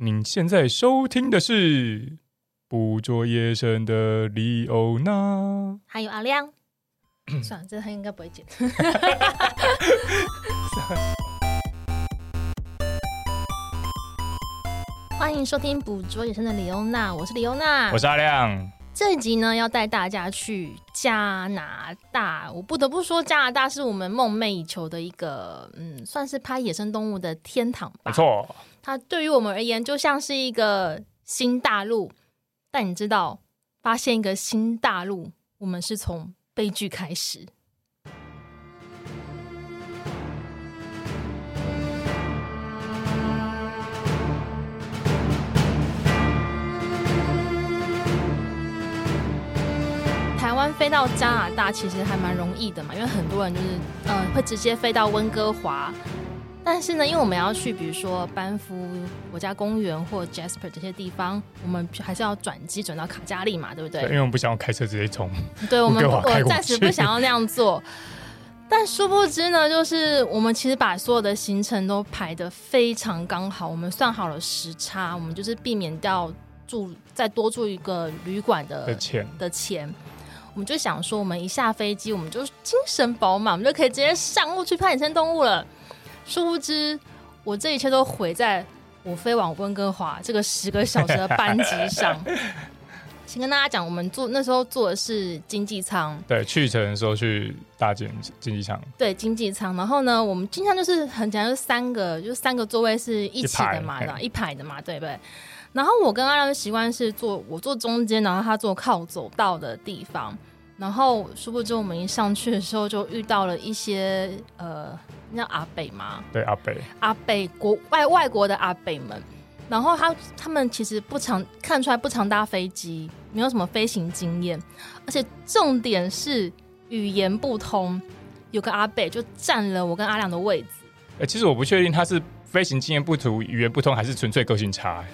您现在收听的是《捕捉野生的李欧娜》，还有阿亮。算了，这他应该不会剪。欢迎收听《捕捉野生的李欧娜》，我是李欧娜，我是阿亮。这一集呢，要带大家去加拿大。我不得不说，加拿大是我们梦寐以求的一个，嗯，算是拍野生动物的天堂吧。没错，它对于我们而言，就像是一个新大陆。但你知道，发现一个新大陆，我们是从悲剧开始。台湾飞到加拿大其实还蛮容易的嘛，因为很多人就是呃会直接飞到温哥华。但是呢，因为我们要去，比如说班夫国家公园或 Jasper 这些地方，我们还是要转机转到卡加利嘛，对不对？对，因为我们不想要开车直接冲。对，我们我暂时不想要那样做。但殊不知呢，就是我们其实把所有的行程都排得非常刚好，我们算好了时差，我们就是避免掉住再多住一个旅馆的的钱的钱。我们就想说，我们一下飞机，我们就精神饱满，我们就可以直接上路去拍野生动物了。殊不知，我这一切都毁在我飞往温哥华这个十个小时的班机上。先跟大家讲，我们坐那时候坐的是经济舱，对，去程的时候去搭经经济舱，对，经济舱。然后呢，我们经常就是很简单，就是三个，就是三个座位是一起的嘛，一排，一排的嘛，对不对？然后我跟阿亮的习惯是坐我坐中间，然后他坐靠走道的地方。然后殊不知，我们一上去的时候就遇到了一些呃，那叫阿北吗？对，阿北，阿北国外外国的阿北们。然后他他们其实不常看出来不常搭飞机，没有什么飞行经验，而且重点是语言不通。有个阿北就占了我跟阿亮的位置。哎，其实我不确定他是。飞行经验不足、语言不通，还是纯粹个性差？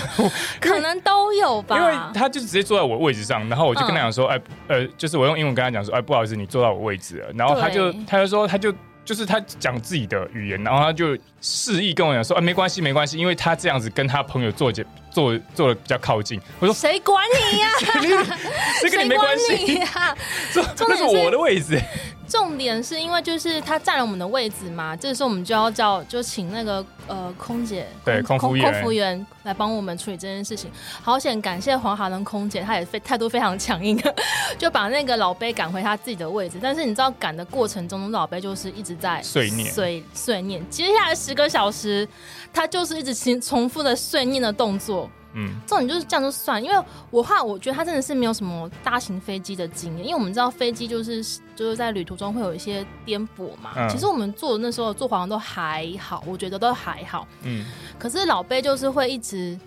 可能都有吧。因为他就直接坐在我位置上，然后我就跟他讲说：“嗯、哎，呃，就是我用英文跟他讲说：‘哎，不好意思，你坐到我位置了。’然后他就他就说，他就就是他讲自己的语言，然后他就示意跟我讲说：‘啊，没关系，没关系，因为他这样子跟他朋友坐坐坐的比较靠近。’我说：‘谁管你呀、啊？这跟你没关系呀？这这 是我的位置。’重点是因为就是他占了我们的位置嘛，这时候我们就要叫就请那个呃空姐对空服员空服员来帮我们处理这件事情。好险，感谢黄华伦空姐，她也非态度非常强硬，就把那个老贝赶回他自己的位置。但是你知道赶的过程中，老贝就是一直在碎念碎碎念。接下来十个小时，他就是一直重重复的碎念的动作。嗯，重点就是这样就算，因为我话我觉得他真的是没有什么大型飞机的经验，因为我们知道飞机就是就是在旅途中会有一些颠簸嘛。嗯、其实我们坐的那时候坐华航都还好，我觉得都还好。嗯，可是老贝就是会一直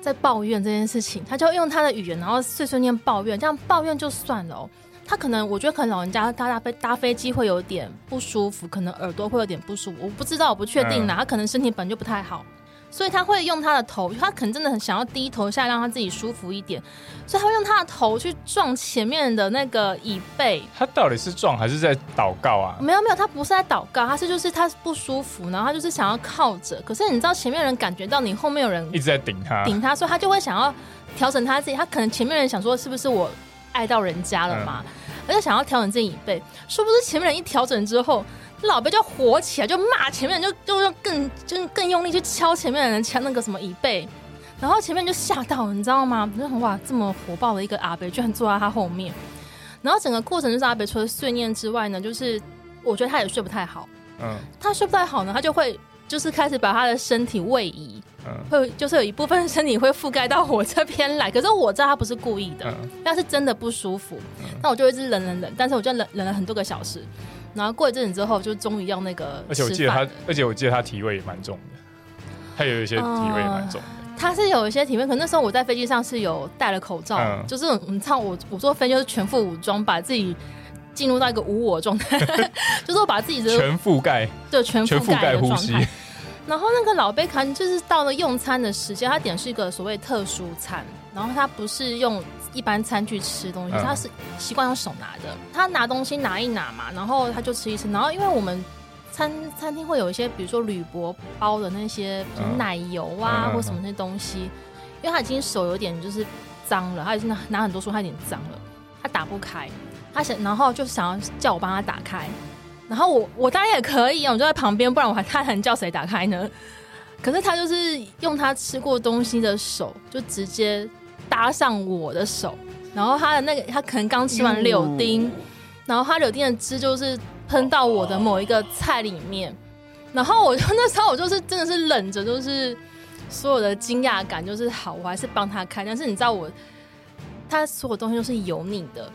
在抱怨这件事情，他就用他的语言，然后碎碎念抱怨，这样抱怨就算了。他可能我觉得可能老人家搭搭飞搭飞机会有点不舒服，可能耳朵会有点不舒服，我不知道，我不确定啦。嗯、他可能身体本就不太好。所以他会用他的头，他可能真的很想要低头下来，让他自己舒服一点，所以他会用他的头去撞前面的那个椅背。他到底是撞还是在祷告啊？没有没有，他不是在祷告，他是就是他不舒服，然后他就是想要靠着。可是你知道前面人感觉到你后面有人一直在顶他，顶他，所以他就会想要调整他自己。他可能前面人想说是不是我碍到人家了嘛？他就想要调整自己椅背，殊不知前面人一调整之后。老贝就火起来，就骂前面，就就用更就更用力去敲前面的人，敲那个什么椅背，然后前面就吓到，你知道吗？就很哇，这么火爆的一个阿伯居然坐在他后面，然后整个过程就是阿伯除了碎念之外呢，就是我觉得他也睡不太好，嗯，他睡不太好呢，他就会就是开始把他的身体位移，嗯，会就是有一部分身体会覆盖到我这边来，可是我知道他不是故意的，但是真的不舒服，那我就一直忍忍忍，但是我就忍忍了很多个小时。然后过一阵子之后，就终于要那个。而且我记得他，而且我记得他体味也蛮重的，他有一些体味也蛮重的。呃、他是有一些体味，可那时候我在飞机上是有戴了口罩，嗯、就是你知道我我坐飞就是全副武装，把自己进入到一个无我状态，就是我把自己的全覆盖，对，全覆盖的状态。呼然后那个老贝卡就是到了用餐的时间，他点是一个所谓特殊餐，然后他不是用。一般餐具吃东西，他是习惯用手拿的。他拿东西拿一拿嘛，然后他就吃一吃。然后因为我们餐餐厅会有一些，比如说铝箔包的那些奶油啊，嗯、或什么那些东西，因为他已经手有点就是脏了，他已经拿拿很多书，他有点脏了，他打不开，他想，然后就想要叫我帮他打开，然后我我当然也可以啊，我就在旁边，不然我还他还叫谁打开呢？可是他就是用他吃过东西的手，就直接搭上我的手，然后他的那个他可能刚吃完柳丁，然后他柳丁的汁就是。喷到我的某一个菜里面，然后我就那时候我就是真的是忍着，就是所有的惊讶感，就是好，我还是帮他开。但是你知道我，他所有东西都是油腻的，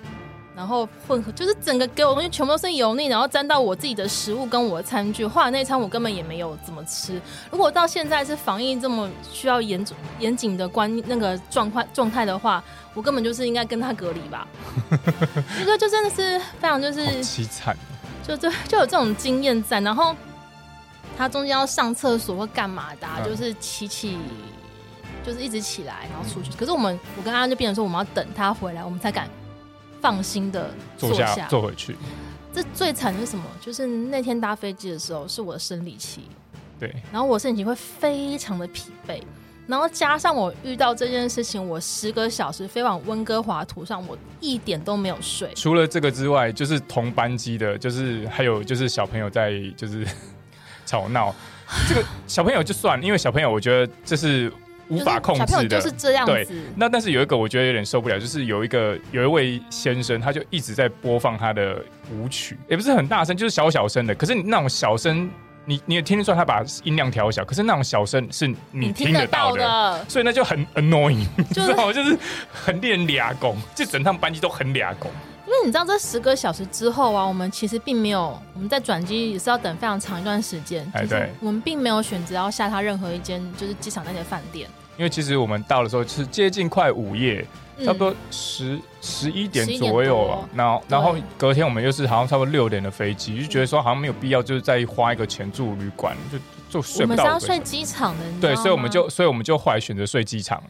然后混合，就是整个给我东西全部都是油腻，然后沾到我自己的食物跟我的餐具。后来那餐我根本也没有怎么吃。如果到现在是防疫这么需要严严谨的关那个状况状态的话，我根本就是应该跟他隔离吧。这个就真的是非常就是凄惨。就就就有这种经验在，然后他中间要上厕所或干嘛的、就是起起，就是一直起来，然后出去。可是我们，我跟他就变成说，我们要等他回来，我们才敢放心的坐下，坐回去。这最惨的是什么？就是那天搭飞机的时候是我的生理期，对，然后我身体会非常的疲惫。然后加上我遇到这件事情，我十个小时飞往温哥华途上，我一点都没有睡。除了这个之外，就是同班机的，就是还有就是小朋友在就是 吵闹。这个小朋友就算，因为小朋友我觉得这是无法控制的，就是这样子。对，那但是有一个我觉得有点受不了，就是有一个有一位先生，他就一直在播放他的舞曲，也不是很大声，就是小小声的。可是你那种小声。你你也听得出来他把音量调小，可是那种小声是你听得到的，到的所以那就很 annoying，就是、你知道吗？就是很令人俩拱，就整趟班级都很俩拱。因为你知道，这十个小时之后啊，我们其实并没有，我们在转机也是要等非常长一段时间。哎，对，我们并没有选择要下他任何一间就是机场那些饭店，因为其实我们到的时候是接近快午夜。差不多十十一点左右啊，然后然后隔天我们又是好像差不多六点的飞机，就觉得说好像没有必要，就是再花一个钱住旅馆，就就睡不到。我们是要睡机场的，对，所以我们就所以我们就后来选择睡机场。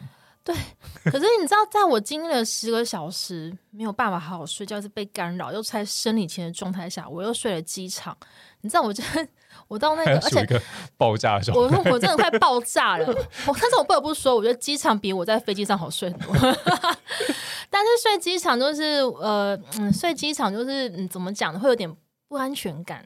对，可是你知道，在我经历了十个小时没有办法好好睡觉，是被干扰又在生理期的状态下，我又睡了机场。你知道，我真的。我到那个，而且爆炸的时候，我我真的快爆炸了。我但是我不得不说，我觉得机场比我在飞机上好睡很多。但是睡机场就是呃，嗯，睡机场就是嗯，怎么讲呢？会有点不安全感。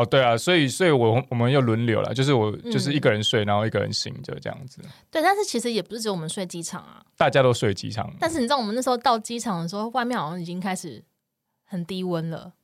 哦，对啊，所以所以我我们又轮流了，就是我就是一个人睡，然后一个人醒，就这样子。对，但是其实也不是只有我们睡机场啊，大家都睡机场。但是你知道，我们那时候到机场的时候，外面好像已经开始很低温了。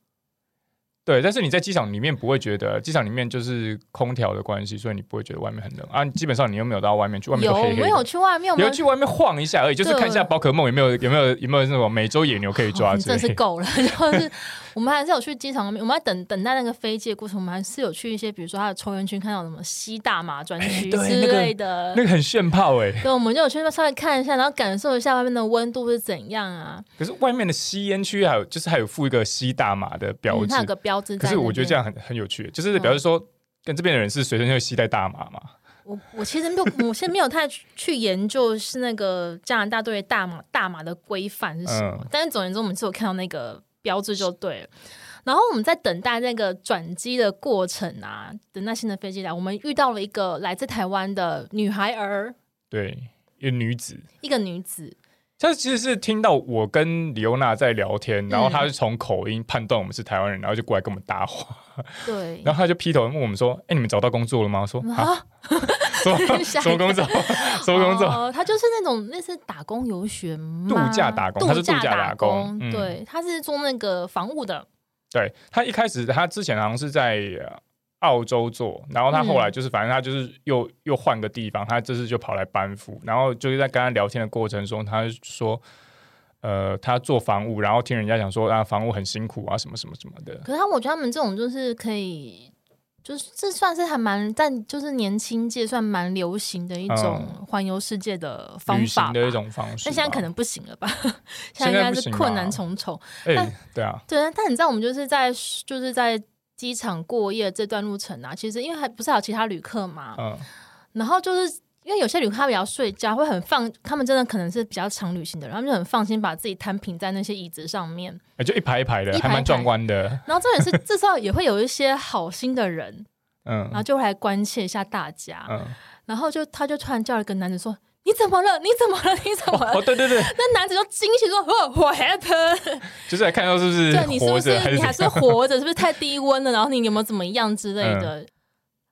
对，但是你在机场里面不会觉得，机场里面就是空调的关系，所以你不会觉得外面很冷啊。基本上你又没有到外面去，外面黑黑有没有去外面？有去外面晃一下而已，就是看一下宝可梦有没有有没有有没有那种美洲野牛可以抓。真是够了，就是。我们还是有去机场，我们在等等待那个飞机的过程，我们还是有去一些，比如说他的抽烟区，看到什么吸大麻专区之类的，欸那个，那个很炫炮哎。对，我们就有去稍微看一下，然后感受一下外面的温度是怎样啊。可是外面的吸烟区还有，就是还有附一个吸大麻的标志，嗯，它有个标志。可是我觉得这样很很有趣，就是表示说，跟这边的人是随身会携带大麻嘛。我我其实没有，我现在没有太去研究是那个加拿大对大麻大麻的规范是什么，嗯，但是总而言之，我们只有看到那个标志就对了。然后我们在等待那个转机的过程啊，等待新的飞机来，我们遇到了一个来自台湾的女孩儿，对，一个女子，一个女子。她其实是听到我跟李欧娜在聊天，然后他是从口音判断我们是台湾人，然后就过来跟我们搭话。对，然后他就劈头问我们说：“哎，你们找到工作了吗？”我说：“啊，什么什么工作？什么工作？”他就是那种类似打工游学吗？度假打工，他是度假打工，对，他是做那个房务的。对，他一开始，他之前好像是在澳洲做，然后他后来就是，反正他就是又又换个地方，他这次就跑来班夫，然后就是在跟他聊天的过程中，他说，呃，他做房屋，然后听人家讲说啊，房屋很辛苦啊，什么什么什么的。可是他，我觉得他们这种就是可以。就是这算是还蛮，但就是年轻界算蛮流行的一种环游世界的方法的一种方式。但现在可能不行了吧？现在应该是困难重重。哎，对啊，对啊。但你知道，我们就是在就是在机场过夜这段路程啊，其实因为还不是还有其他旅客嘛，嗯，然后就是。因为有些旅客他比较睡觉，会很放，他们真的可能是比较长旅行的人，他们就很放心把自己摊平在那些椅子上面，就一排一排的，一排一排还蛮壮观的。然后这也是这时候也会有一些好心的人，嗯，然后就会来关切一下大家，嗯，然后就他就突然叫了一个男子说：“你怎么了？你怎么了？你怎么了？”哦，对对对，那男子就惊喜说：“哦，What happened？” 就是来看到是不是？对，你是不是你还是活着？是不是太低温了？然后你有没有怎么样之类的？嗯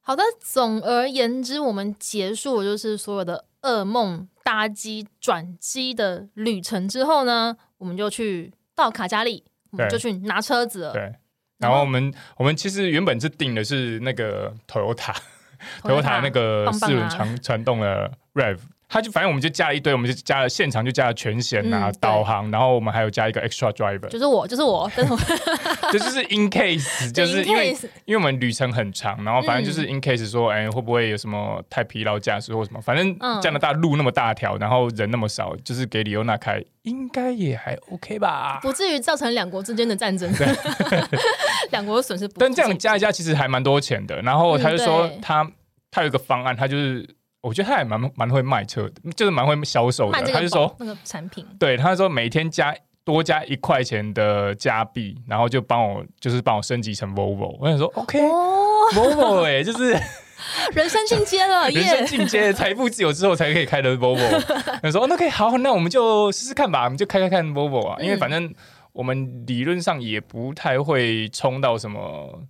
好的，总而言之，我们结束就是所有的噩梦搭机转机的旅程之后呢，我们就去到卡加利，我们就去拿车子了。对，然后我们我们其实原本是订的是那个 Toyota，Toyota 那个四轮传传动的 Rev。他就反正我们就加了一堆，我们就加了现场就加了全险啊、嗯、导航，然后我们还有加一个 extra driver，就是我，就是我，就 就是 in case，就是因为因为我们旅程很长，然后反正就是 in case 说，哎、欸，会不会有什么太疲劳驾驶或什么？反正加拿大路那么大条，然后人那么少，就是给李欧娜开，应该也还 OK 吧，不至于造成两国之间的战争，两国的损失。但这样加一加，其实还蛮多钱的。然后他就说他，他他有一个方案，他就是。我觉得他也蛮蛮会卖车的，就是蛮会销售的。他就说那个产品，对，他就说每天加多加一块钱的加币，然后就帮我就是帮我升级成 Volvo。我想说，OK，Volvo 哎，就是 人生进阶了，人生进阶，财富自由之后才可以开的 Volvo。他说，那可以好，那我们就试试看吧，我们就开开看 Volvo 啊，因为反正我们理论上也不太会冲到什么。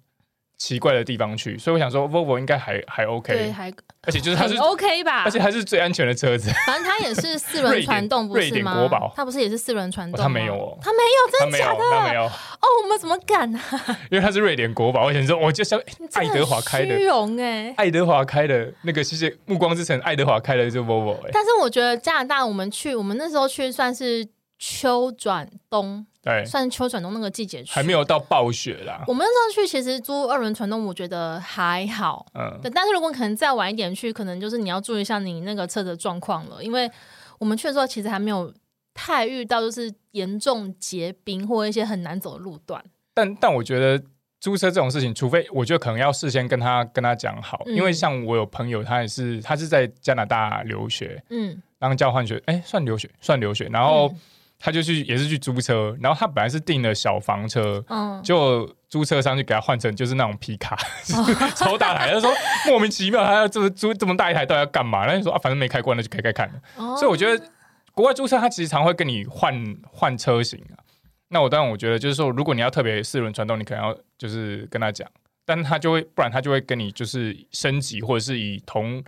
奇怪的地方去，所以我想说，Volvo 应该还还 OK，对，还而且就是它是 OK 吧，而且还是最安全的车子。反正它也是四轮传动，不是吗？国宝，它不是也是四轮传动？它没有哦，它没有，真的假的？它没有哦，我们怎么敢啊？因为它是瑞典国宝，我想说，我就像爱德华开的，虚荣哎，爱德华开的那个，谢谢《暮光之城》，爱德华开的就是 Volvo 哎。但是我觉得加拿大，我们去，我们那时候去算是秋转冬。对，算秋转冬那个季节去，还没有到暴雪啦。我们那时候去，其实租二轮传动，我觉得还好。嗯，对。但是如果可能再晚一点去，可能就是你要注意一下你那个车的状况了，因为我们去的时候其实还没有太遇到就是严重结冰或一些很难走的路段。但但我觉得租车这种事情，除非我觉得可能要事先跟他跟他讲好，嗯，因为像我有朋友，他也是他是在加拿大留学，嗯，当交换学，哎，算留学算留学，然后。嗯他就去也是去租车，然后他本来是订了小房车，嗯，就租车商就给他换成就是那种皮卡，哦、超大台。他说莫名其妙，他要这么租这么大一台，到底要干嘛？那就说啊，反正没开过，那就开开看。哦、所以我觉得国外租车，他其实常会跟你换换车型啊。那我当然我觉得就是说，如果你要特别四轮传动，你可能要就是跟他讲，但他就会不然他就会跟你就是升级，或者是以同。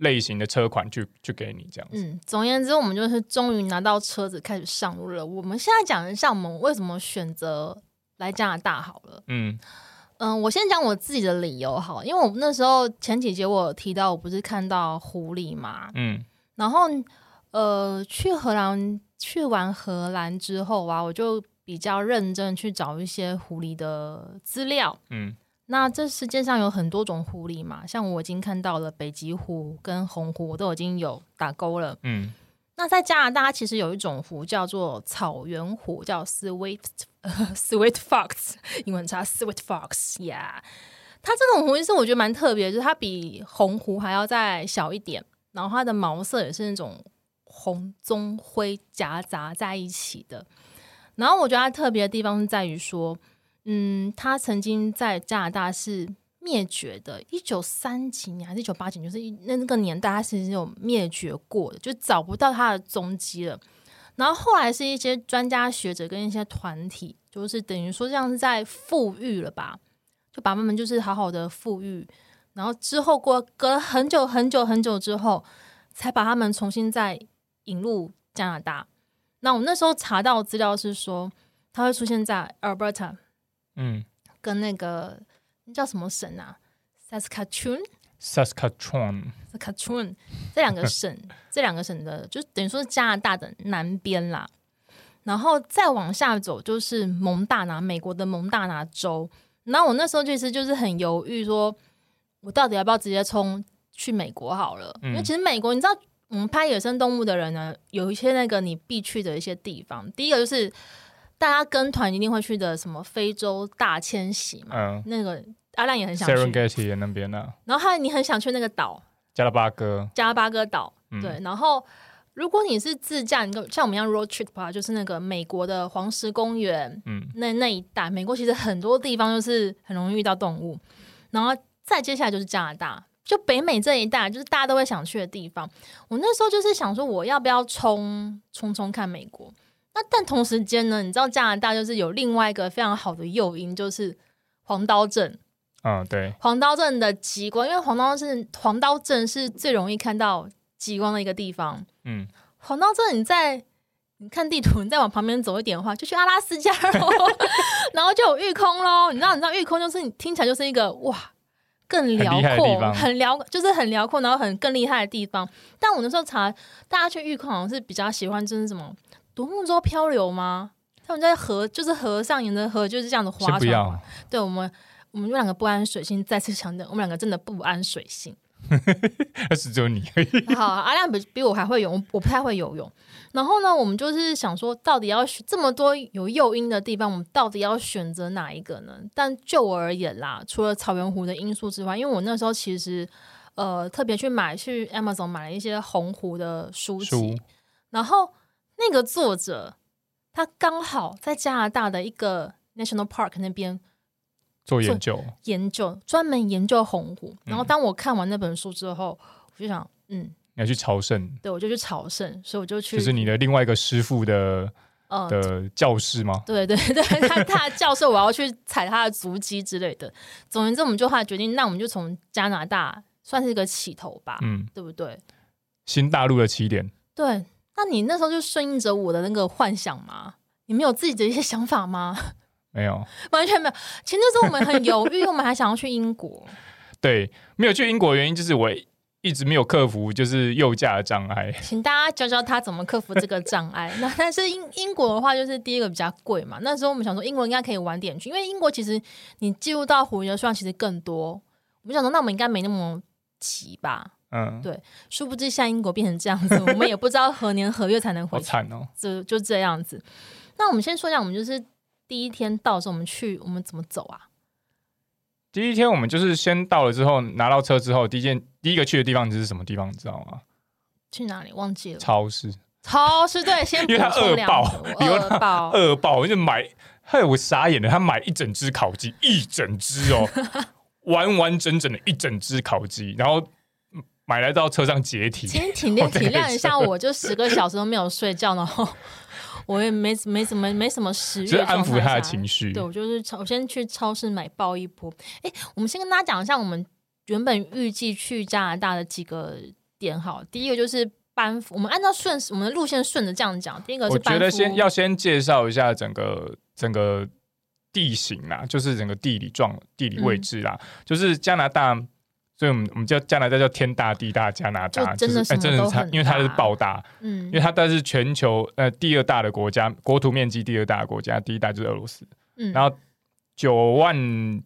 类型的车款去去给你这样子。嗯，总而言之，我们就是终于拿到车子开始上路了。我们现在讲一下我们为什么选择来加拿大好了。嗯嗯、呃，我先讲我自己的理由好，因为我那时候前几节我有提到，我不是看到狐狸嘛。嗯，然后呃，去荷兰去完荷兰之后啊，我就比较认真去找一些狐狸的资料。嗯。那这世界上有很多种狐狸嘛，像我已经看到了北极狐跟红狐，我都已经有打勾了。嗯，那在加拿大其实有一种狐叫做草原狐，叫 sweet、呃、sweet Fox，英文差 sweet Fox 呀。它这种狐其实我觉得蛮特别，就是它比红狐还要再小一点，然后它的毛色也是那种红棕灰夹杂在一起的。然后我觉得它特别的地方是在于说。嗯，他曾经在加拿大是灭绝的，一九三几年还是一九八几年，就是那那个年代，他其实有灭绝过的，就找不到他的踪迹了。然后后来是一些专家学者跟一些团体，就是等于说像是在复育了吧，就把他们就是好好的复育，然后之后过隔了很久很久很久之后，才把他们重新再引入加拿大。那我那时候查到资料是说，它会出现在 Alberta。嗯，跟那个那叫什么省啊？Saskatchewan，Saskatchewan，Saskatchewan 这两个省，这两个省的，就等于说是加拿大的南边啦。然后再往下走，就是蒙大拿，美国的蒙大拿州。然后我那时候其实就是很犹豫，说我到底要不要直接冲去美国好了？嗯、因为其实美国，你知道，我们拍野生动物的人呢，有一些那个你必去的一些地方。第一个就是。大家跟团一定会去的什么非洲大迁徙嘛？嗯，那个阿亮也很想去。Serengeti 那边呢？然后还有你很想去那个岛，加拉巴哥，加拉巴哥岛。嗯、对，然后如果你是自驾，你像我们一样 road trip 的话，就是那个美国的黄石公园，嗯，那那一带，美国其实很多地方就是很容易遇到动物。然后再接下来就是加拿大，就北美这一带，就是大家都会想去的地方。我那时候就是想说，我要不要冲冲冲看美国？那但同时间呢，你知道加拿大就是有另外一个非常好的诱因，就是黄刀镇。嗯，对，黄刀镇的极光，因为黄刀镇黄刀镇是最容易看到极光的一个地方。嗯，黄刀镇你在你看地图，你再往旁边走一点的话，就去阿拉斯加喽，然后就有玉空喽。你知道，你知道玉空就是你听起来就是一个哇，更辽阔、很辽，就是很辽阔，然后很更厉害的地方。但我那时候查，大家去玉空好像是比较喜欢就是什么独木舟漂流吗？他们在河，就是河上沿着河就是这样的划船。对我们。我们两个不安水性，再次强调，我们两个真的不安水性。那是只有你 好，阿亮比比我还会游，我不太会游泳。然后呢，我们就是想说，到底要这么多有诱因的地方，我们到底要选择哪一个呢？但就我而言啦，除了草原湖的因素之外，因为我那时候其实呃特别去买去 Amazon 买了一些红湖的书籍，书然后那个作者他刚好在加拿大的一个 National Park 那边。做研究，研究专门研究红湖。然后当我看完那本书之后，我就想，嗯，你要去朝圣，对，我就去朝圣，所以我就去，就是你的另外一个师傅的，呃，的教室吗？对对对，他他的教室，我要去踩他的足迹之类的。总言之，我们就后来决定，那我们就从加拿大算是一个起头吧，嗯，对不对？新大陆的起点。对，那你那时候就顺应着我的那个幻想吗？你们有自己的一些想法吗？没有，完全没有。其实那时候我们很犹豫，我们还想要去英国。对，没有去英国的原因就是我一直没有克服就是右驾的障碍。请大家教教他怎么克服这个障碍。那但是英英国的话，就是第一个比较贵嘛。那时候我们想说英国应该可以晚点去，因为英国其实你进入到湖的数量其实更多。我们想说，那我们应该没那么急吧？嗯，对。殊不知，像英国变成这样子，我们也不知道何年何月才能回 去。好惨哦！就就这样子。那我们先说一下，我们就是。第一天到的时候，我们去，我们怎么走啊？第一天我们就是先到了之后，拿到车之后，第一件第一个去的地方是什么地方？你知道吗？去哪里？忘记了。超市。超市对，先因为他饿爆，饿爆，饿爆，我就买，害我傻眼了。他买一整只烤鸡，一整只哦，完完整整的一整只烤鸡，然后买来到车上解体。请体谅体谅一下，我就十个小时都没有睡觉，然后。我也没没什么没什么食欲，就是安抚他的情绪。对，我就是，我先去超市买爆一波。哎，我们先跟大家讲一下，我们原本预计去加拿大的几个点。好，第一个就是班夫，我们按照顺我们的路线顺着这样讲。第一个是，我觉得先要先介绍一下整个整个地形啦，就是整个地理状地理位置啦，嗯、就是加拿大。所以，我们我们叫加拿大叫天大地大加拿大，真的是，真的是，因为它是爆大，嗯，因为它但是全球呃第二大的国家，国土面积第二大的国家，第一大就是俄罗斯，嗯，然后九万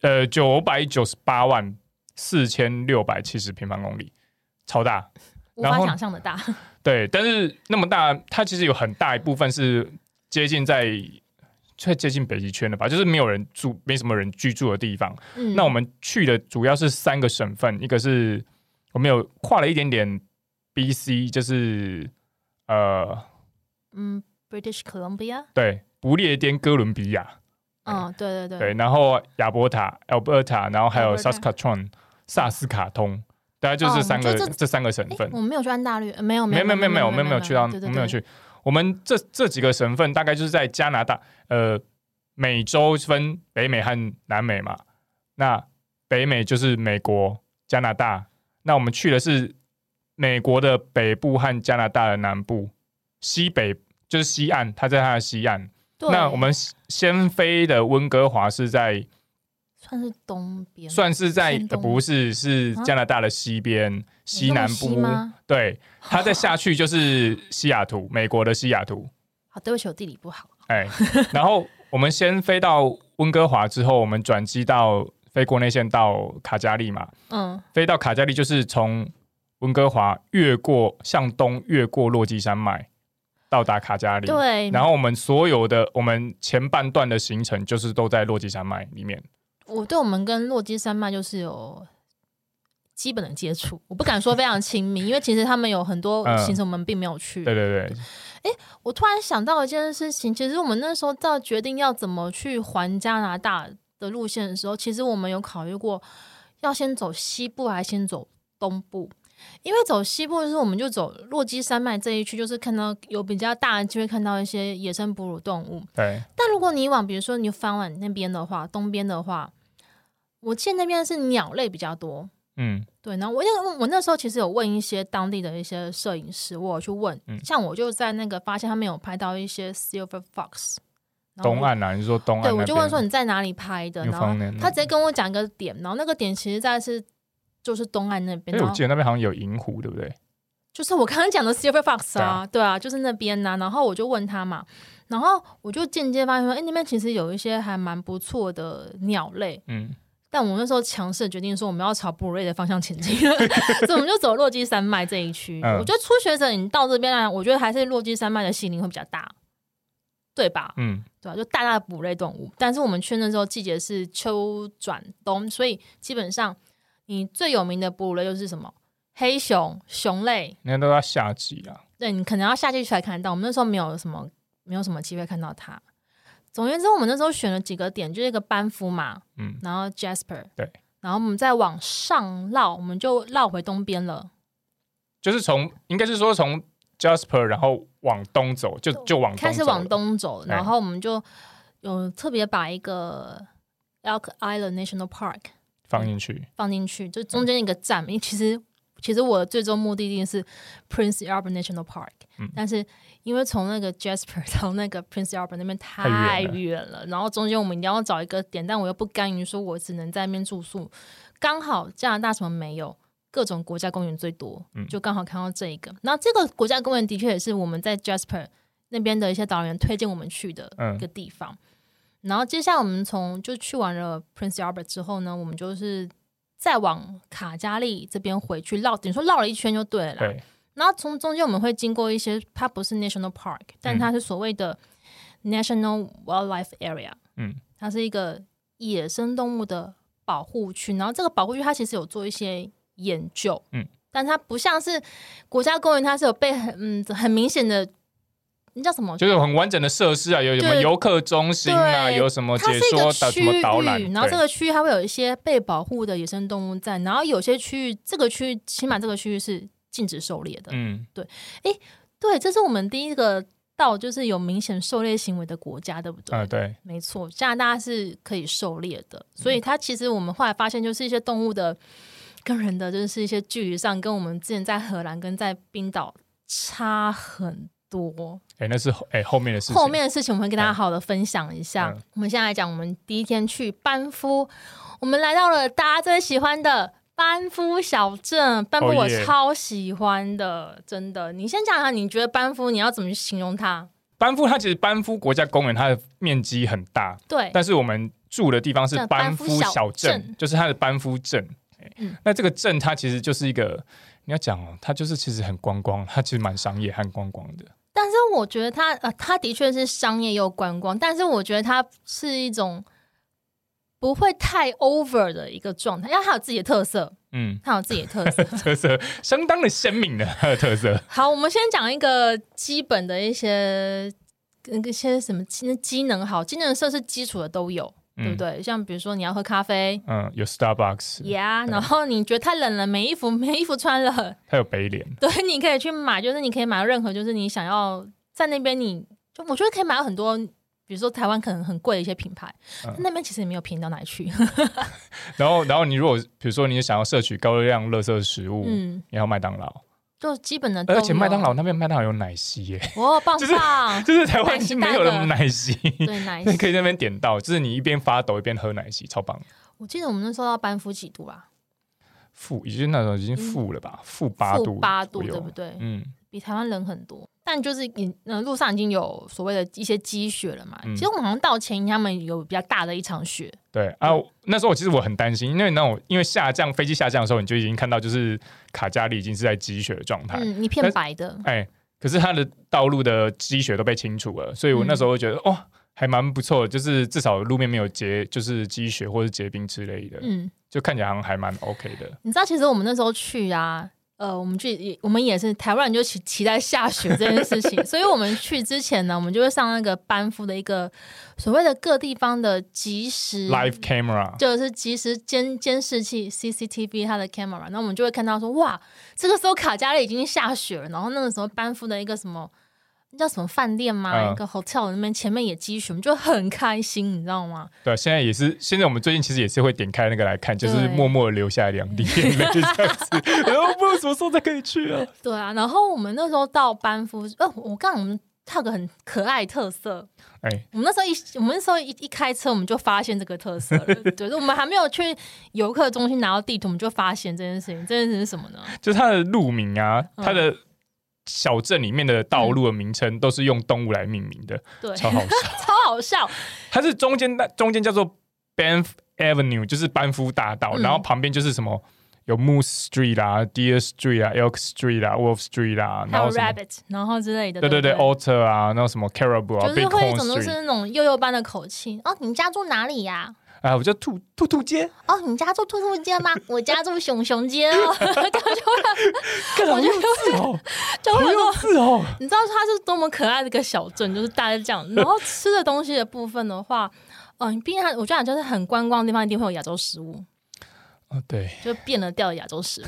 呃九百九十八万四千六百七十平方公里，超大，无法想象的大，对，但是那么大，它其实有很大一部分是接近在。最接近北极圈了吧，就是没有人住，没什么人居住的地方。嗯、那我们去的主要是三个省份，一个是我们有跨了一点点 BC，就是呃，嗯，British Columbia，对，不列颠哥伦比亚。嗯，对对对。对，然后亚伯塔 Alberta，然后还有 Saskatchewan 萨斯卡通，大概就是这三个、哦、这，三个省份。我们没有去安大略，没有没有没有没有没有，没有去到，没有去。我们这这几个省份大概就是在加拿大，呃，美洲分北美和南美嘛。那北美就是美国、加拿大。那我们去的是美国的北部和加拿大的南部，西北就是西岸，它在它的西岸。那我们先飞的温哥华是在。算是东边，算是在不是是加拿大的西边、啊、西南部，对，它再下去就是西雅图，美国的西雅图。好，对不起，我地理不好。哎，然后我们先飞到温哥华之后，我们转机到飞国内线到卡加利嘛。嗯，飞到卡加利就是从温哥华越过向东越过落基山脉到达卡加利。对，然后我们所有的我们前半段的行程就是都在落基山脉里面。我对我们跟洛基山脉就是有基本的接触，我不敢说非常亲密，因为其实他们有很多行程我们并没有去。对对对。哎，我突然想到一件事情，其实我们那时候在决定要怎么去环加拿大的路线的时候，其实我们有考虑过要先走西部还是先走东部。因为走西部的时候，我们就走落基山脉这一区，就是看到有比较大的机会看到一些野生哺乳动物。对。但如果你往比如说 Newfoundland 那边的话，东边的话，我记得那边是鸟类比较多。嗯，对。然后我我那时候其实有问一些当地的一些摄影师，我有去问，嗯、像我就在那个发现他们有拍到一些 Silver Fox。东岸啊，你说东岸？对，我就问说你在哪里拍的？然后他直接跟我讲一个点，然后那个点其实在是。就是东岸那边，哎，我记得那边好像有银湖，对不对？就是我刚刚讲的 Silver Fox 啊，对啊，就是那边呐、啊。然后我就问他嘛，然后我就间接发现说，哎，那边其实有一些还蛮不错的鸟类，嗯。但我们那时候强势决定说，我们要朝哺乳类的方向前进，所以我们就走落基山脉这一区。嗯、我觉得初学者你到这边来，我觉得还是落基山脉的吸引力会比较大，对吧？嗯，对吧、啊？就大大的哺乳类动物。但是我们去那时候季节是秋转冬，所以基本上。你最有名的哺乳类就是什么？黑熊、熊类，那都要夏季啊。对，你可能要夏季去才看得到。我们那时候没有什么，没有什么机会看到它。总而言之，我们那时候选了几个点，就是一个班夫嘛，嗯，然后 Jasper，对，然后我们再往上绕，我们就绕回东边了。就是从，应该是说从 Jasper，然后往东走，就就往东开始往东走，然后我们就有特别把一个 Elk Island National Park。放进去，放进去，就中间一个站。因为其实，其实我最终目的地是 Prince Albert National Park，嗯，但是因为从那个 Jasper 到那个 Prince Albert 那边太远了，了然后中间我们一定要找一个点，但我又不甘于说我只能在那边住宿。刚好加拿大什么没有，各种国家公园最多，嗯，就刚好看到这一个。那这个国家公园的确也是我们在 Jasper 那边的一些导员推荐我们去的一个地方。嗯然后接下来我们从就去完了 Prince Albert 之后呢，我们就是再往卡加利这边回去绕，等于说绕了一圈就对了。对。然后从中间我们会经过一些，它不是 National Park，但它是所谓的 National Wildlife Area。嗯。它是一个野生动物的保护区，然后这个保护区它其实有做一些研究。嗯。但它不像是国家公园，它是有被很嗯很明显的。那叫什么？就是有很完整的设施啊，有什么游客中心啊，有什么解说的什么导览。然后这个区域它会有一些被保护的野生动物在，然后有些区域这个区域起码这个区域是禁止狩猎的。嗯，对。哎，对，这是我们第一个到就是有明显狩猎行为的国家，对不对？啊，对，没错，加拿大是可以狩猎的，所以它其实我们后来发现，就是一些动物的跟人的就是一些距离上，跟我们之前在荷兰跟在冰岛差很多。哎，那是哎后面的事情。后面的事情我们会跟大家好好的分享一下。嗯、我们现在来讲，我们第一天去班夫，我们来到了大家最喜欢的班夫小镇。班夫我超喜欢的，哦、真的。你先讲一下，你觉得班夫你要怎么去形容它？班夫它其实班夫国家公园，它的面积很大，对。但是我们住的地方是班夫小镇，就是它的班夫镇。嗯、那这个镇它其实就是一个，你要讲哦，它就是其实很观光，它其实蛮商业和观光的。但是我觉得它呃，它的确是商业又观光，但是我觉得它是一种不会太 over 的一个状态，因为它有自己的特色，嗯，它有自己的特色，特色相当的鲜明的它的特色。好，我们先讲一个基本的一些那个些什么机机能好，机能设施基础的都有。对不对？像比如说你要喝咖啡，嗯，有 Starbucks，呀然后你觉得太冷了，没衣服，没衣服穿了，它有北脸，对，你可以去买，就是你可以买到任何，就是你想要在那边，你就我觉得可以买到很多，比如说台湾可能很贵的一些品牌，嗯、那边其实也没有便宜到哪里去。然后，然后你如果比如说你想要摄取高热量、垃圾食物，嗯，你要麦当劳。就基本的，而且麦当劳那边麦当劳有奶昔耶，哦，棒棒，就是台湾已经没有了奶昔，对 奶昔可以在那边点到，就是你一边发抖一边喝奶昔，超棒。我记得我们那时候要班夫几度啊？负，已经那时候已经负了吧？负八度，八度对不对？嗯。比台湾冷很多，但就是已呃路上已经有所谓的一些积雪了嘛。嗯、其实我们好像到前他们有比较大的一场雪。对啊，那时候我其实我很担心，因为那种因为下降飞机下降的时候，你就已经看到就是卡加利已经是在积雪的状态，嗯，一片白的。哎，可是它的道路的积雪都被清除了，所以我那时候会觉得、嗯、哦。还蛮不错的，就是至少路面没有结，就是积雪或者结冰之类的，嗯，就看起来好像还蛮 OK 的。你知道，其实我们那时候去啊。呃，我们去，我们也是台湾人，就期期待下雪这件事情，所以我们去之前呢，我们就会上那个班夫的一个所谓的各地方的即时 live camera，就是即时监监视器 CCTV 它的 camera，那我们就会看到说，哇，这个时候卡加利已经下雪了，然后那个时候班夫的一个什么。那叫什么饭店吗？嗯、一个 hotel 那边前面也积雪，我们就很开心，你知道吗？对，现在也是，现在我们最近其实也是会点开那个来看，就是默默留下两滴眼泪这样子。然后不知道什么时候才可以去啊？对啊，然后我们那时候到班夫，呃，我刚刚我们他有个很可爱特色，哎、欸，我们那时候一我们那时候一一开车，我们就发现这个特色了。对，我们还没有去游客中心拿到地图，我们就发现这件事情。这件事情是什么呢？就是它的路名啊，它的。嗯小镇里面的道路的名称都是用动物来命名的，对，超好笑，超好笑。它是中间中间叫做 Banff Avenue，就是班夫大道，嗯、然后旁边就是什么有 Moose Street 啦、Deer Street 啊、Elk Street 啊、Wolf Street 啦，然后 Rabbit，然后之类的。对对对，Otter 啊，然后什么 Caribou 啊，就是会总都是那种幼幼般的口气。哦，你家住哪里呀？啊，我叫兔兔兔街。哦，你家住兔兔街吗？我家住熊熊街哦。就会，我觉得哦，就会说哦，你知道它是多么可爱的一个小镇，就是大家这样。然后吃的东西的部分的话，嗯、呃，毕竟它，我觉得就是很观光的地方，一定会有亚洲食物。哦，对，就变了调的亚洲食物，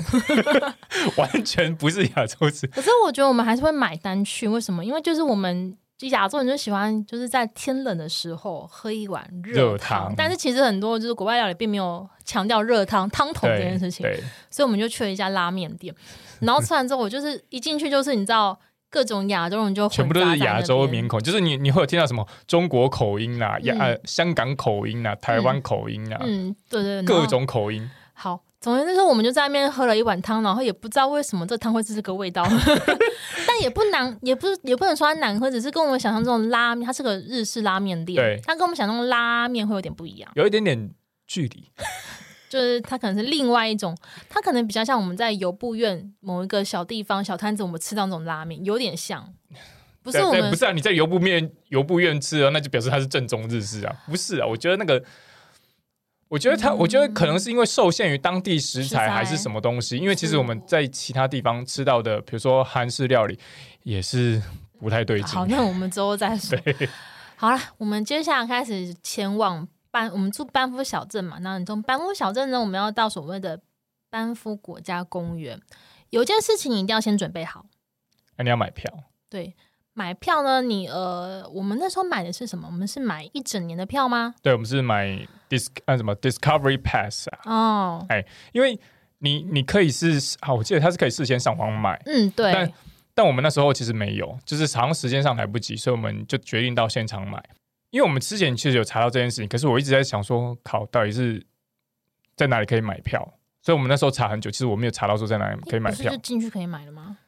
完全不是亚洲食。可是我觉得我们还是会买单去，为什么？因为就是我们。就亚洲人就喜欢就是在天冷的时候喝一碗热汤，汤但是其实很多就是国外料理并没有强调热汤汤头这件事情，所以我们就去了一家拉面店，然后吃完之后，我就是一进去就是你知道各种亚洲人就全部都是亚洲面孔，就是你你会有听到什么中国口音啊、亚、嗯、香港口音啊、台湾口音啊，嗯，对对，各种口音。好。总之就是，我们就在那边喝了一碗汤，然后也不知道为什么这汤会是这个味道，但也不难，也不也不能说它难喝，只是跟我们想象中的拉面，它是个日式拉面店，对，它跟我们想象中的拉面会有点不一样，有一点点距离，就是它可能是另外一种，它可能比较像我们在油布院某一个小地方小摊子，我们吃到那种拉面有点像，不是我们不是啊，你在油布面油布院吃啊，那就表示它是正宗日式啊，不是啊，我觉得那个。我觉得他，我觉得可能是因为受限于当地食材还是什么东西，因为其实我们在其他地方吃到的，比如说韩式料理，也是不太对劲。好，那我们之后再说。好了，我们接下来开始前往班，我们住班夫小镇嘛。那你从班夫小镇呢，我们要到所谓的班夫国家公园。有件事情你一定要先准备好，那你要买票。对。买票呢？你呃，我们那时候买的是什么？我们是买一整年的票吗？对，我们是买 dis 啊什么 Discovery Pass 啊。哦，哎，因为你你可以是好，我记得它是可以事先上网买。嗯，对。但但我们那时候其实没有，就是长时间上来不及，所以我们就决定到现场买。因为我们之前其实有查到这件事情，可是我一直在想说，考到底是在哪里可以买票？所以我们那时候查很久，其实我没有查到说在哪里可以买票。就进去可以买了吗？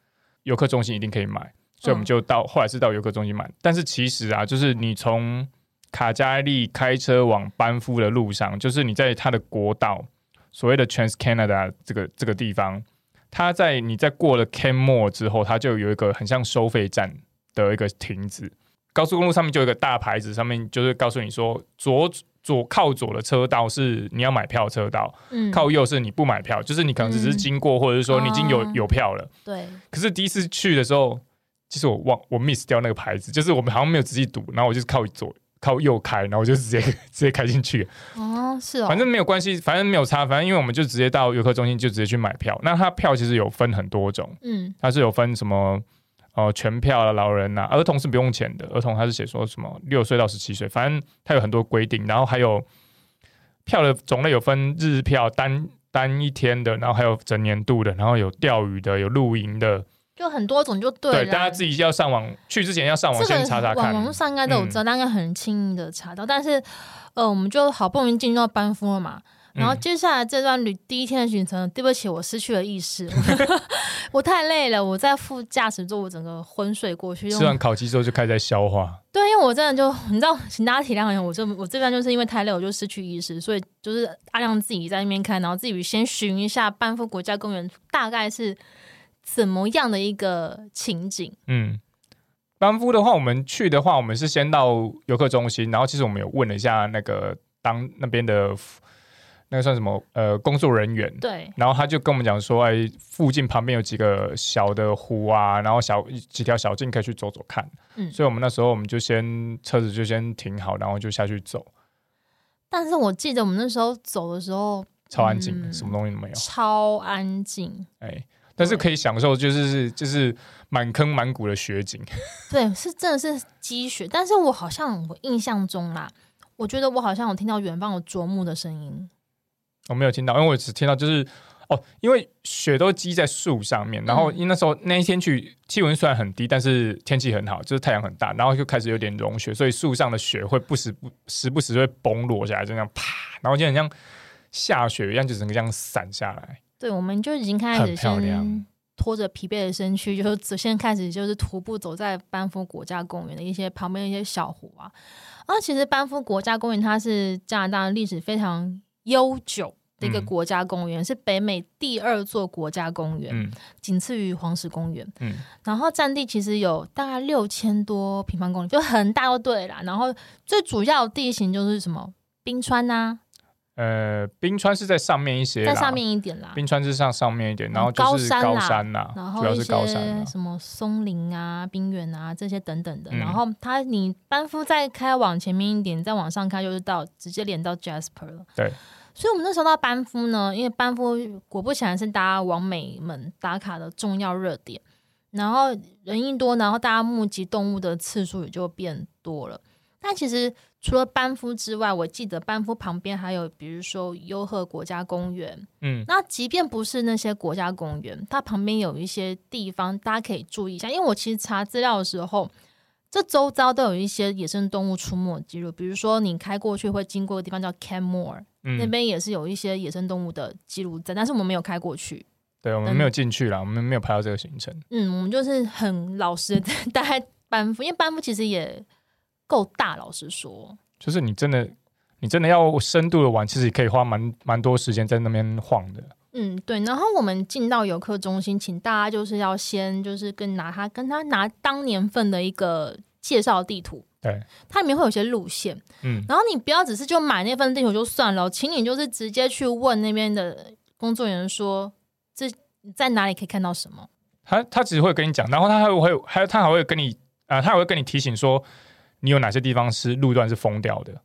游客中心一定可以买。所以我们就到，后来是到游客中心买。但是其实啊，就是你从卡加利开车往班夫的路上，就是你在它的国道，所谓的 Trans Canada 这个这个地方，它在你在过了 Canmore 之后，它就有一个很像收费站的一个亭子。高速公路上面就有一个大牌子，上面就是告诉你说，左左靠左的车道是你要买票车道，嗯，靠右是你不买票，就是你可能只是经过，嗯、或者是说你已经有、哦、有票了。对。可是第一次去的时候。其实我忘我 miss 掉那个牌子，就是我们好像没有仔细读，然后我就是靠左靠右开，然后我就直接 直接开进去。哦，是哦，反正没有关系，反正没有差，反正因为我们就直接到游客中心就直接去买票。那它票其实有分很多种，嗯，它是有分什么呃全票的、老人啊、儿童是不用钱的，儿童它是写说什么六岁到十七岁，反正它有很多规定。然后还有票的种类有分日票单单一天的，然后还有整年度的，然后有钓鱼的，有露营的。就很多种就对了，对，大家自己要上网，去之前要上网先查查看。网络上应该都有知道，大概、嗯、很轻易的查到。但是，呃，我们就好不容易进入到班夫了嘛，然后接下来这段旅第一天的行程，对不起，我失去了意识，我太累了，我在副驾驶座，我整个昏睡过去。吃完烤鸡之后就开始在消化。对，因为我真的就你知道，请大家体谅一下，我这我这边就是因为太累，我就失去意识，所以就是阿亮自己在那边看，然后自己先寻一下班夫国家公园大概是。怎么样的一个情景？嗯，班夫的话，我们去的话，我们是先到游客中心，然后其实我们有问了一下那个当那边的。那个算什么？呃，工作人员。对。然后他就跟我们讲说，哎，附近旁边有几个小的湖啊，然后小几条小径可以去走走看。嗯。所以我们那时候我们就先车子就先停好，然后就下去走。但是我记得我们那时候走的时候超安静，嗯、什么东西都没有。超安静。哎，但是可以享受就是是就是满坑满谷的雪景。对，是真的是积雪。但是我好像我印象中啦，我觉得我好像有听到远方有啄木的声音。我没有听到，因为我只听到就是哦，因为雪都积在树上面，然后因为那时候那一天去气温虽然很低，但是天气很好，就是太阳很大，然后就开始有点融雪，所以树上的雪会不时不时不时会崩落下来，就这样啪，然后就很像下雪一样，就整个这样散下来。对，我们就已经开始先拖着疲惫的身躯，就 是先开始就是徒步走在班夫国家公园的一些旁边的一些小湖啊。啊，其实班夫国家公园它是加拿大的历史非常悠久的一个国家公园，嗯、是北美第二座国家公园，嗯、仅次于黄石公园。嗯，然后占地其实有大概六千多平方公里，就很大，就对了。然后最主要的地形就是什么冰川呐、啊？呃，冰川是在上面一些，在上面一点啦。冰川是上上面一点，然后就是高山啦，然后一些什么松林啊、冰原啊这些等等的。嗯、然后它你班夫再开往前面一点，再往上开就是到直接连到 Jasper 了。对。所以，我们那时候到班夫呢，因为班夫果不其然是大家往美们打卡的重要热点，然后人一多，然后大家目击动物的次数也就变多了。但其实除了班夫之外，我记得班夫旁边还有，比如说优赫国家公园。嗯，那即便不是那些国家公园，它旁边有一些地方大家可以注意一下，因为我其实查资料的时候。这周遭都有一些野生动物出没记录，比如说你开过去会经过的地方叫 Canmore，嗯，那边也是有一些野生动物的记录在，但是我们没有开过去。对，我们没有进去啦，我们没有拍到这个行程。嗯，我们就是很老实的 待在班夫，因为班夫其实也够大，老实说。就是你真的，你真的要深度的玩，其实可以花蛮蛮多时间在那边晃的。嗯，对。然后我们进到游客中心，请大家就是要先就是跟拿他跟他拿当年份的一个介绍地图，对，它里面会有些路线，嗯，然后你不要只是就买那份地图就算了，请你就是直接去问那边的工作人员说，这在哪里可以看到什么？他他只会跟你讲，然后他还会还有他还会跟你啊、呃，他还会跟你提醒说，你有哪些地方是路段是封掉的。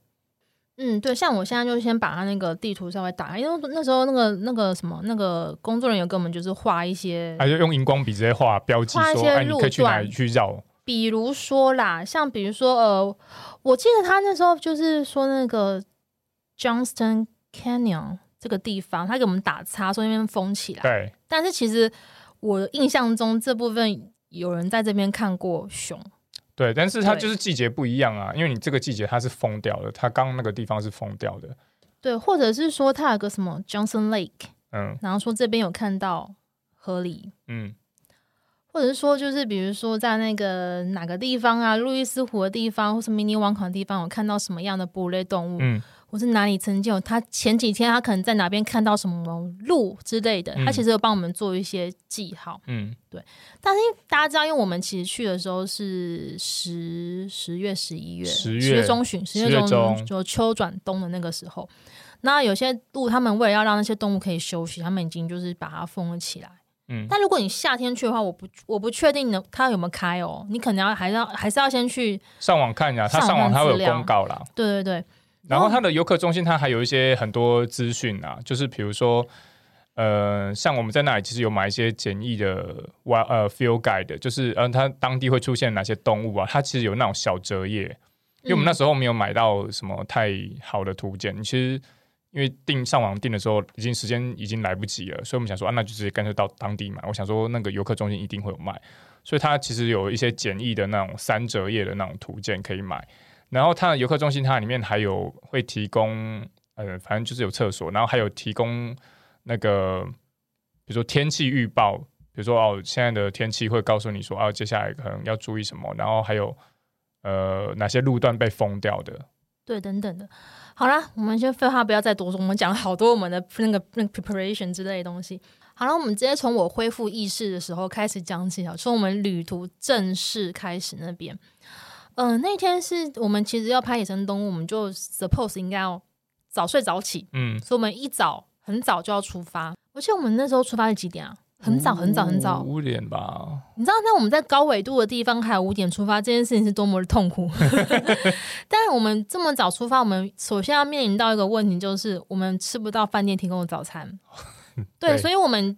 嗯，对，像我现在就先把它那个地图稍微打开，因为那时候那个那个什么那个工作人员给我们就是画一些，还是用荧光笔直接画标记说，你可以去哪里去绕。比如说啦，像比如说呃，我记得他那时候就是说那个 Johnston Canyon 这个地方，他给我们打叉，说那边封起来。对，但是其实我印象中这部分有人在这边看过熊。对，但是它就是季节不一样啊，因为你这个季节它是封掉的，它刚刚那个地方是封掉的。对，或者是说它有个什么 Johnson Lake，嗯，然后说这边有看到河里，嗯，或者是说就是比如说在那个哪个地方啊，路易斯湖的地方，或是迷你网口的地方，有看到什么样的哺乳类动物，嗯。我是哪里曾经有他前几天他可能在哪边看到什么路之类的，嗯、他其实有帮我们做一些记号。嗯，对。但是大家知道，因为我们其实去的时候是十十月、十一月、十月中旬、十月中就秋转冬的那个时候。那有些路，他们为了要让那些动物可以休息，他们已经就是把它封了起来。嗯。但如果你夏天去的话，我不我不确定能它有没有开哦。你可能要还是要还是要先去上网看一下，他上网他会有公告啦。对对对。然后它的游客中心，它还有一些很多资讯啊，就是比如说，呃，像我们在那里其实有买一些简易的玩呃 field guide，就是嗯，它当地会出现哪些动物啊？它其实有那种小折页，因为我们那时候没有买到什么太好的图鉴，其实因为订上网订的时候，已经时间已经来不及了，所以我们想说啊，那就直接干脆到当地买。我想说那个游客中心一定会有卖，所以它其实有一些简易的那种三折页的那种图鉴可以买。然后它的游客中心，它里面还有会提供，呃，反正就是有厕所，然后还有提供那个，比如说天气预报，比如说哦，现在的天气会告诉你说，哦，接下来可能要注意什么，然后还有呃哪些路段被封掉的，对，等等的。好啦，我们先废话不要再多说，我们讲了好多我们的那个那个 preparation 之类的东西。好了，我们直接从我恢复意识的时候开始讲起啊，从我们旅途正式开始那边。嗯、呃，那天是我们其实要拍野生动物，我们就 suppose 应该要早睡早起，嗯，所以我们一早很早就要出发。而且我们那时候出发是几点啊？很早很早很早，五点吧。你知道，那我们在高纬度的地方还有五点出发，这件事情是多么的痛苦。但是我们这么早出发，我们首先要面临到一个问题，就是我们吃不到饭店提供的早餐。对，对，所以我们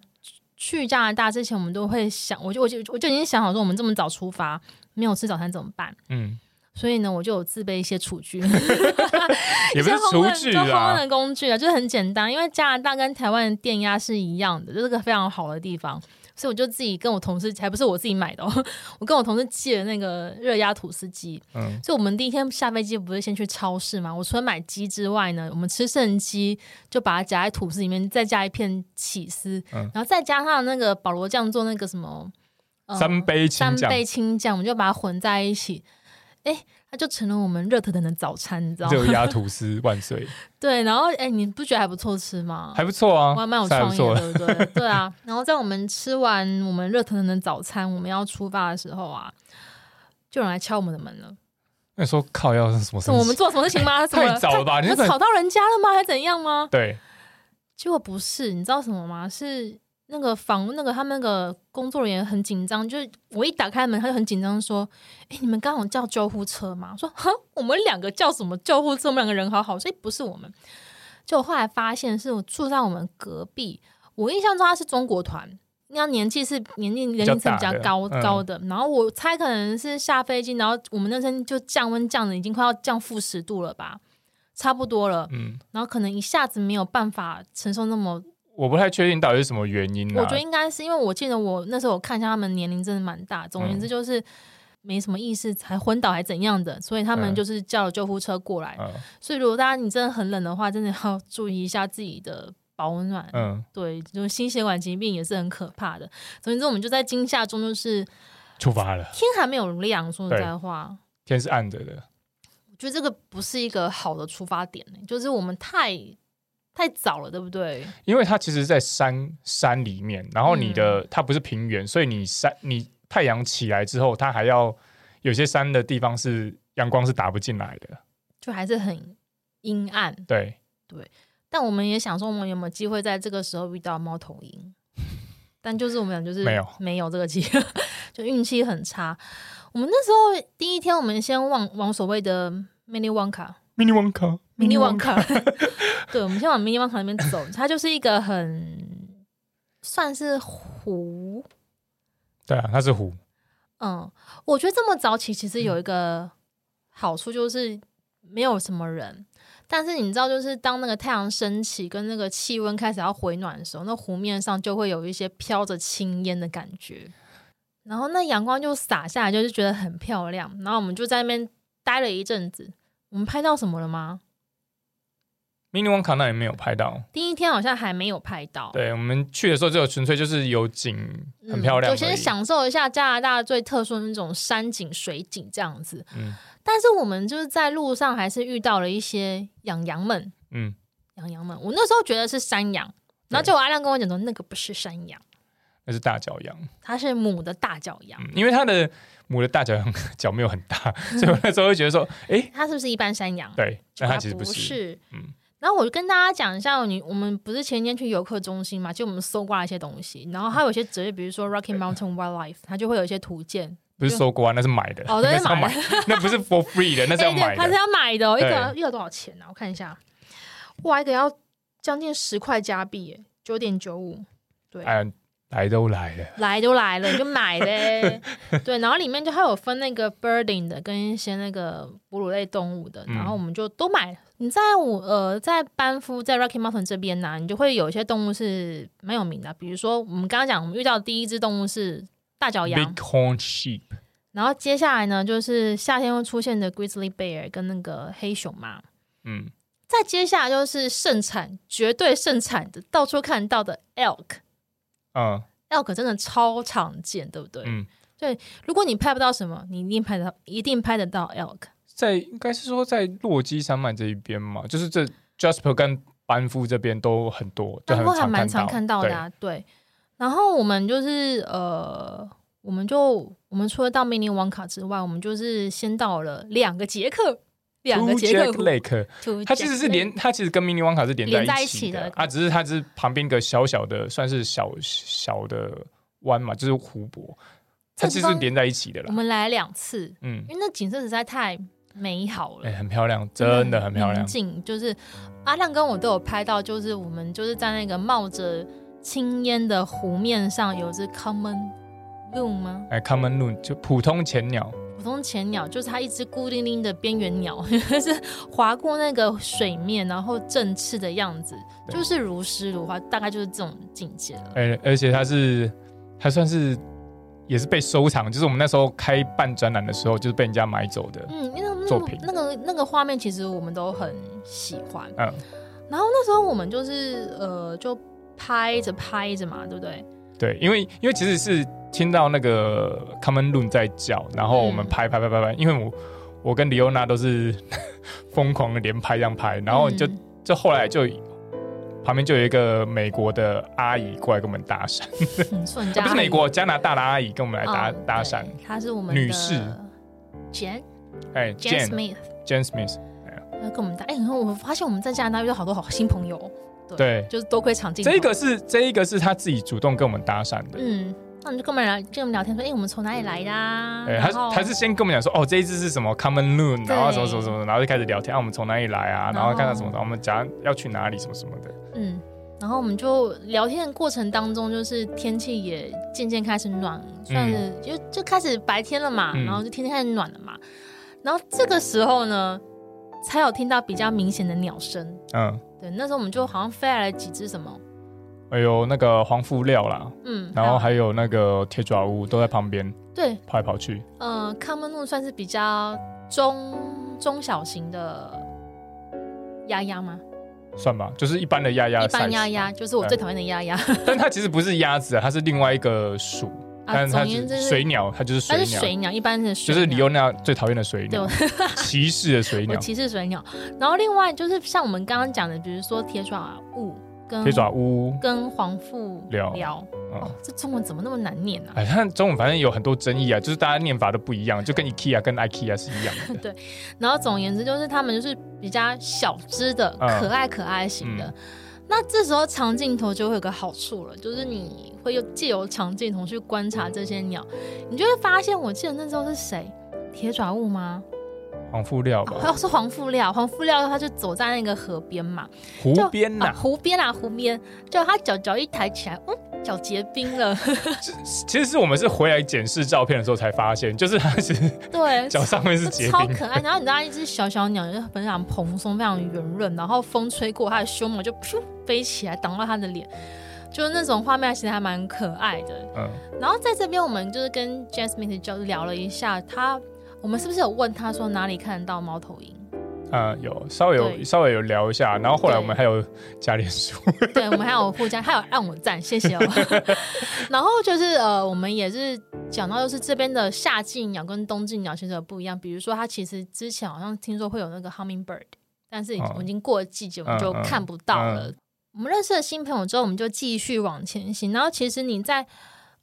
去加拿大之前，我们都会想，我就我就我就已经想好说，我们这么早出发，没有吃早餐怎么办？嗯，所以呢，我就有自备一些厨具，也不是厨具啊，烹饪的工具啊，就是很简单，因为加拿大跟台湾的电压是一样的，就是个非常好的地方。所以我就自己跟我同事，还不是我自己买的，哦，我跟我同事借了那个热压吐司机。嗯，所以我们第一天下飞机不是先去超市嘛？我除了买鸡之外呢，我们吃剩鸡就把它夹在吐司里面，再加一片起司，嗯，然后再加上那个保罗酱做那个什么、呃、三杯青酱，三杯青酱，我们就把它混在一起。哎，它就成了我们热腾腾的早餐，你知道吗？热压吐司万岁！对，然后哎，你不觉得还不错吃吗？还不错啊，我还蛮有创意的，对不对？对啊。然后在我们吃完我们热腾腾的早餐，我们要出发的时候啊，就有人来敲我们的门了。那你说靠，要是什么事？我们做什么事情吗？太早了吧？你们吵到人家了吗？还怎样吗？对。结果不是，你知道什么吗？是。那个房那个他们那个工作人员很紧张，就是我一打开门，他就很紧张说：“哎，你们刚好叫救护车吗？”说：“哼，我们两个叫什么救护车？我们两个人好好，所以不是我们。”就我后来发现是我住在我们隔壁，我印象中他是中国团，那年纪是年龄年龄层比较高较高的，嗯，然后我猜可能是下飞机，然后我们那天就降温降的已经快要降负十度了吧，差不多了，嗯，然后可能一下子没有办法承受那么。我不太确定到底是什么原因，啊。我觉得应该是因为我记得我那时候我看一下他们年龄真的蛮大，总而言之就是没什么意识，还昏倒还怎样的，所以他们就是叫了救护车过来。嗯、所以如果大家你真的很冷的话，真的要 注意一下自己的保暖。嗯，对，就是心血管疾病也是很可怕的。总之我们就在惊吓中就是出发了，天还没有亮，说实在话，天是暗着的。我觉得这个不是一个好的出发点，就是我们太。太早了，对不对？因为它其实，在山山里面，然后你的、嗯、它不是平原，所以你山你太阳起来之后，它还要有些山的地方是阳光是打不进来的，就还是很阴暗。对对，但我们也想说，我们有没有机会在这个时候遇到猫头鹰？但就是我们俩就是没有没有这个机会，就运气很差。我们那时候第一天，我们先往往所谓的 Mini Wanka。Mini Wanka，Mini Wanka，对，我们先往 Mini Wanka 那边走。它就是一个很算是湖，对啊，它是湖。嗯，我觉得这么早起其实有一个好处，就是没有什么人。嗯、但是你知道，就是当那个太阳升起，跟那个气温开始要回暖的时候，那湖面上就会有一些飘着青烟的感觉，然后那阳光就洒下来，就是觉得很漂亮。然后我们就在那边待了一阵子。我们拍到什么了吗？Mini Wanka 那里没有拍到，第一天好像还没有拍到。对，我们去的时候就纯粹就是有景，很漂亮，嗯，就先享受一下加拿大最特殊的那种山景、水景这样子。嗯，但是我们就是在路上还是遇到了一些养羊们。嗯，养羊们，我那时候觉得是山羊，然后就阿亮跟我讲说，那个不是山羊，那是大角羊，它是母的大角羊，嗯，因为它的。母的大角羊 脚没有很大，所以我那时候会觉得说，哎、欸，它是不是一般山羊？对，但它其实不是。不是，嗯。然后我就跟大家讲一下，你我们不是前天去游客中心嘛，就我们搜刮了一些东西，然后它有些职业，比如说 Rocky Mountain Wildlife，它就会有一些图鉴。不是搜刮，那是买的。哦，对，是买的，那不是 for free 的，那是要买的。它是要买的，一个一个多少钱呢、啊？我看一下，哇，一个要将近十块加币，哎，九点九五，对。嗯来都来了，来都来了，你就买呗。对，然后里面就还有分那个 birding 的，跟一些那个哺乳类动物的，然后我们就都买了。你在我呃，在班夫在 Rocky Mountain 这边呢、啊，你就会有一些动物是蛮有名的，比如说我们刚刚讲，我们遇到的第一只动物是大角羊 Bighorn Sheep，然后接下来呢，就是夏天会出现的 Grizzly Bear 跟那个黑熊嘛，嗯，再接下来就是盛产，绝对盛产的，到处看到的 Elk。嗯，elk 真的超常见，对不对？嗯，对。如果你拍不到什么，你一定拍得到，一定拍得到 elk。在应该是说在洛基山脉这一边嘛，就是这 Jasper 跟班夫这边都很多，班夫还蛮常看到的啊。对，对然后我们就是呃，我们就我们除了到 Mini 王卡之外，我们就是先到了两个杰克，两个杰克 Lake，它其实是连它其实跟 Mini 王卡是连在一起的啊，只是它是旁边一个小小的，算是小小的湾嘛，就是湖泊，它其实是连在一起的了。我们来两次，嗯，因为那景色实在太美好了，哎，很漂亮，真的很漂亮。景就是阿亮跟我都有拍到，就是我们就是在那个冒着。青烟的湖面上有只 common loon 吗？哎，common loon 就普通浅鸟。普通浅鸟就是它一只孤零零的边缘鸟，是划过那个水面，然后振翅的样子，就是如诗如画，大概就是这种境界了。哎，而且它是还算是也是被收藏，就是我们那时候开办展览的时候，就是被人家买走的。嗯，因为作品那个那个画面其实我们都很喜欢。嗯，然后那时候我们就是呃就。拍着拍着嘛，对不对？对，因为因为其实是听到那个 Common Loon 在叫，然后我们拍拍拍拍拍，因为我我跟李欧娜都是 疯狂的连拍这样拍，然后就就后来就旁边就有一个美国的阿姨过来跟我们搭讪，不是美国加拿大的阿姨跟我们来搭搭讪，她是我们女士 Jane，哎 Jane Smith，Jane Smith，要跟我们搭，哎，我发现我们在加拿大遇到好多好新朋友。对，就是多亏长镜头。这个是这一个是他自己主动跟我们搭讪的。嗯，那我们就跟我们聊，跟我们聊天说，哎、欸，我们从哪里来的、啊？对，他他是先跟我们讲说，哦，这一只是什么 Common Loon，然后什么什么什么，然后就开始聊天，啊，我们从哪里来啊？然后看到什么，我们讲要去哪里，什么什么的。嗯，然后我们就聊天的过程当中，就是天气也渐渐开始暖，算是、嗯、就就开始白天了嘛，然后就天天开始暖了嘛。然后这个时候呢，才有听到比较明显的鸟声。嗯。对，那时候我们就好像飞来了几只什么，哎呦，那个黄腹料啦，嗯，然后还有那个铁爪乌都在旁边，对，跑来跑去。呃，common loon 算是比较中中小型的鸭鸭吗？算吧，就是一般的鸭鸭，一般鸭鸭就是我最讨厌的鸭鸭。但它其实不是鸭子啊，它是另外一个属。但是它是水鸟，它就是水鸟。它是水鸟，一般是水鸟。就是李欧那最讨厌的水鸟，歧视的水鸟。歧视水鸟。然后另外就是像我们刚刚讲的，比如说铁爪乌跟铁爪乌跟黄腹鷯。哦，这中文怎么那么难念呢？哎，它中文反正有很多争议啊，就是大家念法都不一样，就跟 IKEA 跟 IKEA 是一样的。对。然后总而言之，就是他们就是比较小只的、可爱可爱型的。那这时候长镜头就会有个好处了，就是你会又借由长镜头去观察这些鸟，你就会发现，我记得那时候是谁？铁爪物吗？黄腹料吧？哦，是黄腹料。黄腹鷯，他就走在那个河边嘛，湖边呐、啊，湖边啊，湖边，就他脚脚一抬起来，嗯。脚结冰了，其实是我们是回来检视照片的时候才发现，就是它是对 脚上面是结冰，超可爱。然后你知道，一只小小鸟就非常蓬松，非常圆润，然后风吹过它的胸毛就噗飞起来，挡到它的脸，就是那种画面其实还蛮可爱的。嗯，然后在这边我们就是跟 Jane Smith 就聊了一下，他我们是不是有问他说哪里看得到猫头鹰？嗯，有稍微有稍微有聊一下，然后后来我们还有加点书，对，我们还有互加，还有按我赞，谢谢哦。然后就是呃，我们也是讲到，就是这边的夏季鸟跟冬季鸟其实有不一样。比如说，它其实之前好像听说会有那个 hummingbird，但是已经过了季节，我们就看不到了。嗯嗯嗯、我们认识了新朋友之后，我们就继续往前行。然后其实你在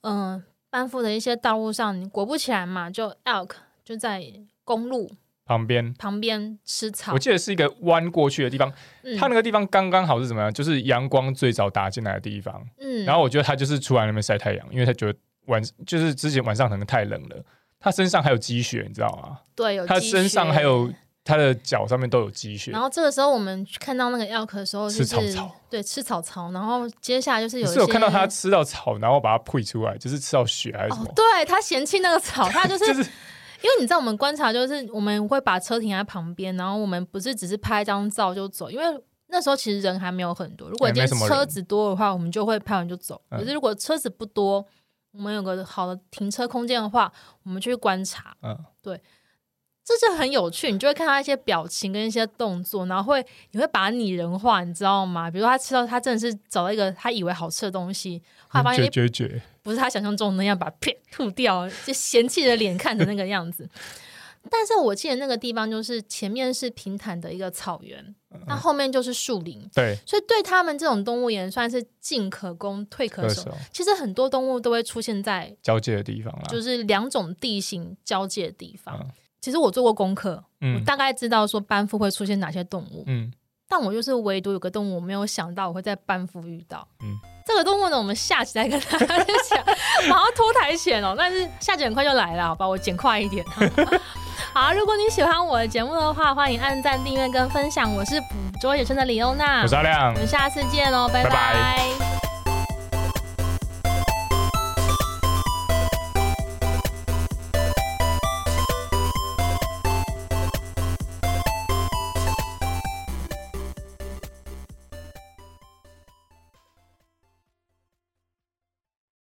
嗯、呃、班夫的一些道路上，你果不其然嘛，就 elk 就在公路。旁边旁边吃草，我记得是一个弯过去的地方，嗯、它那个地方刚刚好是怎么样？就是阳光最早打进来的地方。嗯，然后我觉得他就是出来那边晒太阳，因为他觉得晚就是之前晚上可能太冷了，他身上还有积雪，你知道吗？对，有它身上还有他的脚上面都有积雪。然后这个时候我们看到那个 elk 的时候、就是，吃草草，对，吃草草。然后接下来就是有是有看到他吃到草，然后把它吐出来，就是吃到血还是什么？哦、对，他嫌弃那个草，他就是。就是因为你知道，我们观察就是我们会把车停在旁边，然后我们不是只是拍张照就走，因为那时候其实人还没有很多。如果今天车子多的话，我们就会拍完就走。可是如果车子不多，我们有个好的停车空间的话，我们就去观察。嗯，对。这就很有趣，你就会看他一些表情跟一些动作，然后会你会把它拟人化，你知道吗？比如说他吃到他真的是找到一个他以为好吃的东西，后来发现绝绝绝不是他想象中的那样，把它吐掉，就嫌弃的脸看着那个样子。但是我记得那个地方就是前面是平坦的一个草原，那、嗯、后面就是树林。对，所以对他们这种动物园算是进可攻，退可守。其实很多动物都会出现在交界的地方，就是两种地形交界的地方。嗯、其实我做过功课，嗯、我大概知道说班夫会出现哪些动物。嗯，但我就是唯独有个动物，我没有想到我会在班夫遇到。嗯。这个动物呢，我们下期再跟大家讲。马上脱台前哦，但是下集很快就来了，好吧，我剪快一点。好，如果你喜欢我的节目的话，欢迎按赞、订阅跟分享。我是捕捉野生的李欧娜，我是阿亮，我们下次见哦，拜拜。拜拜。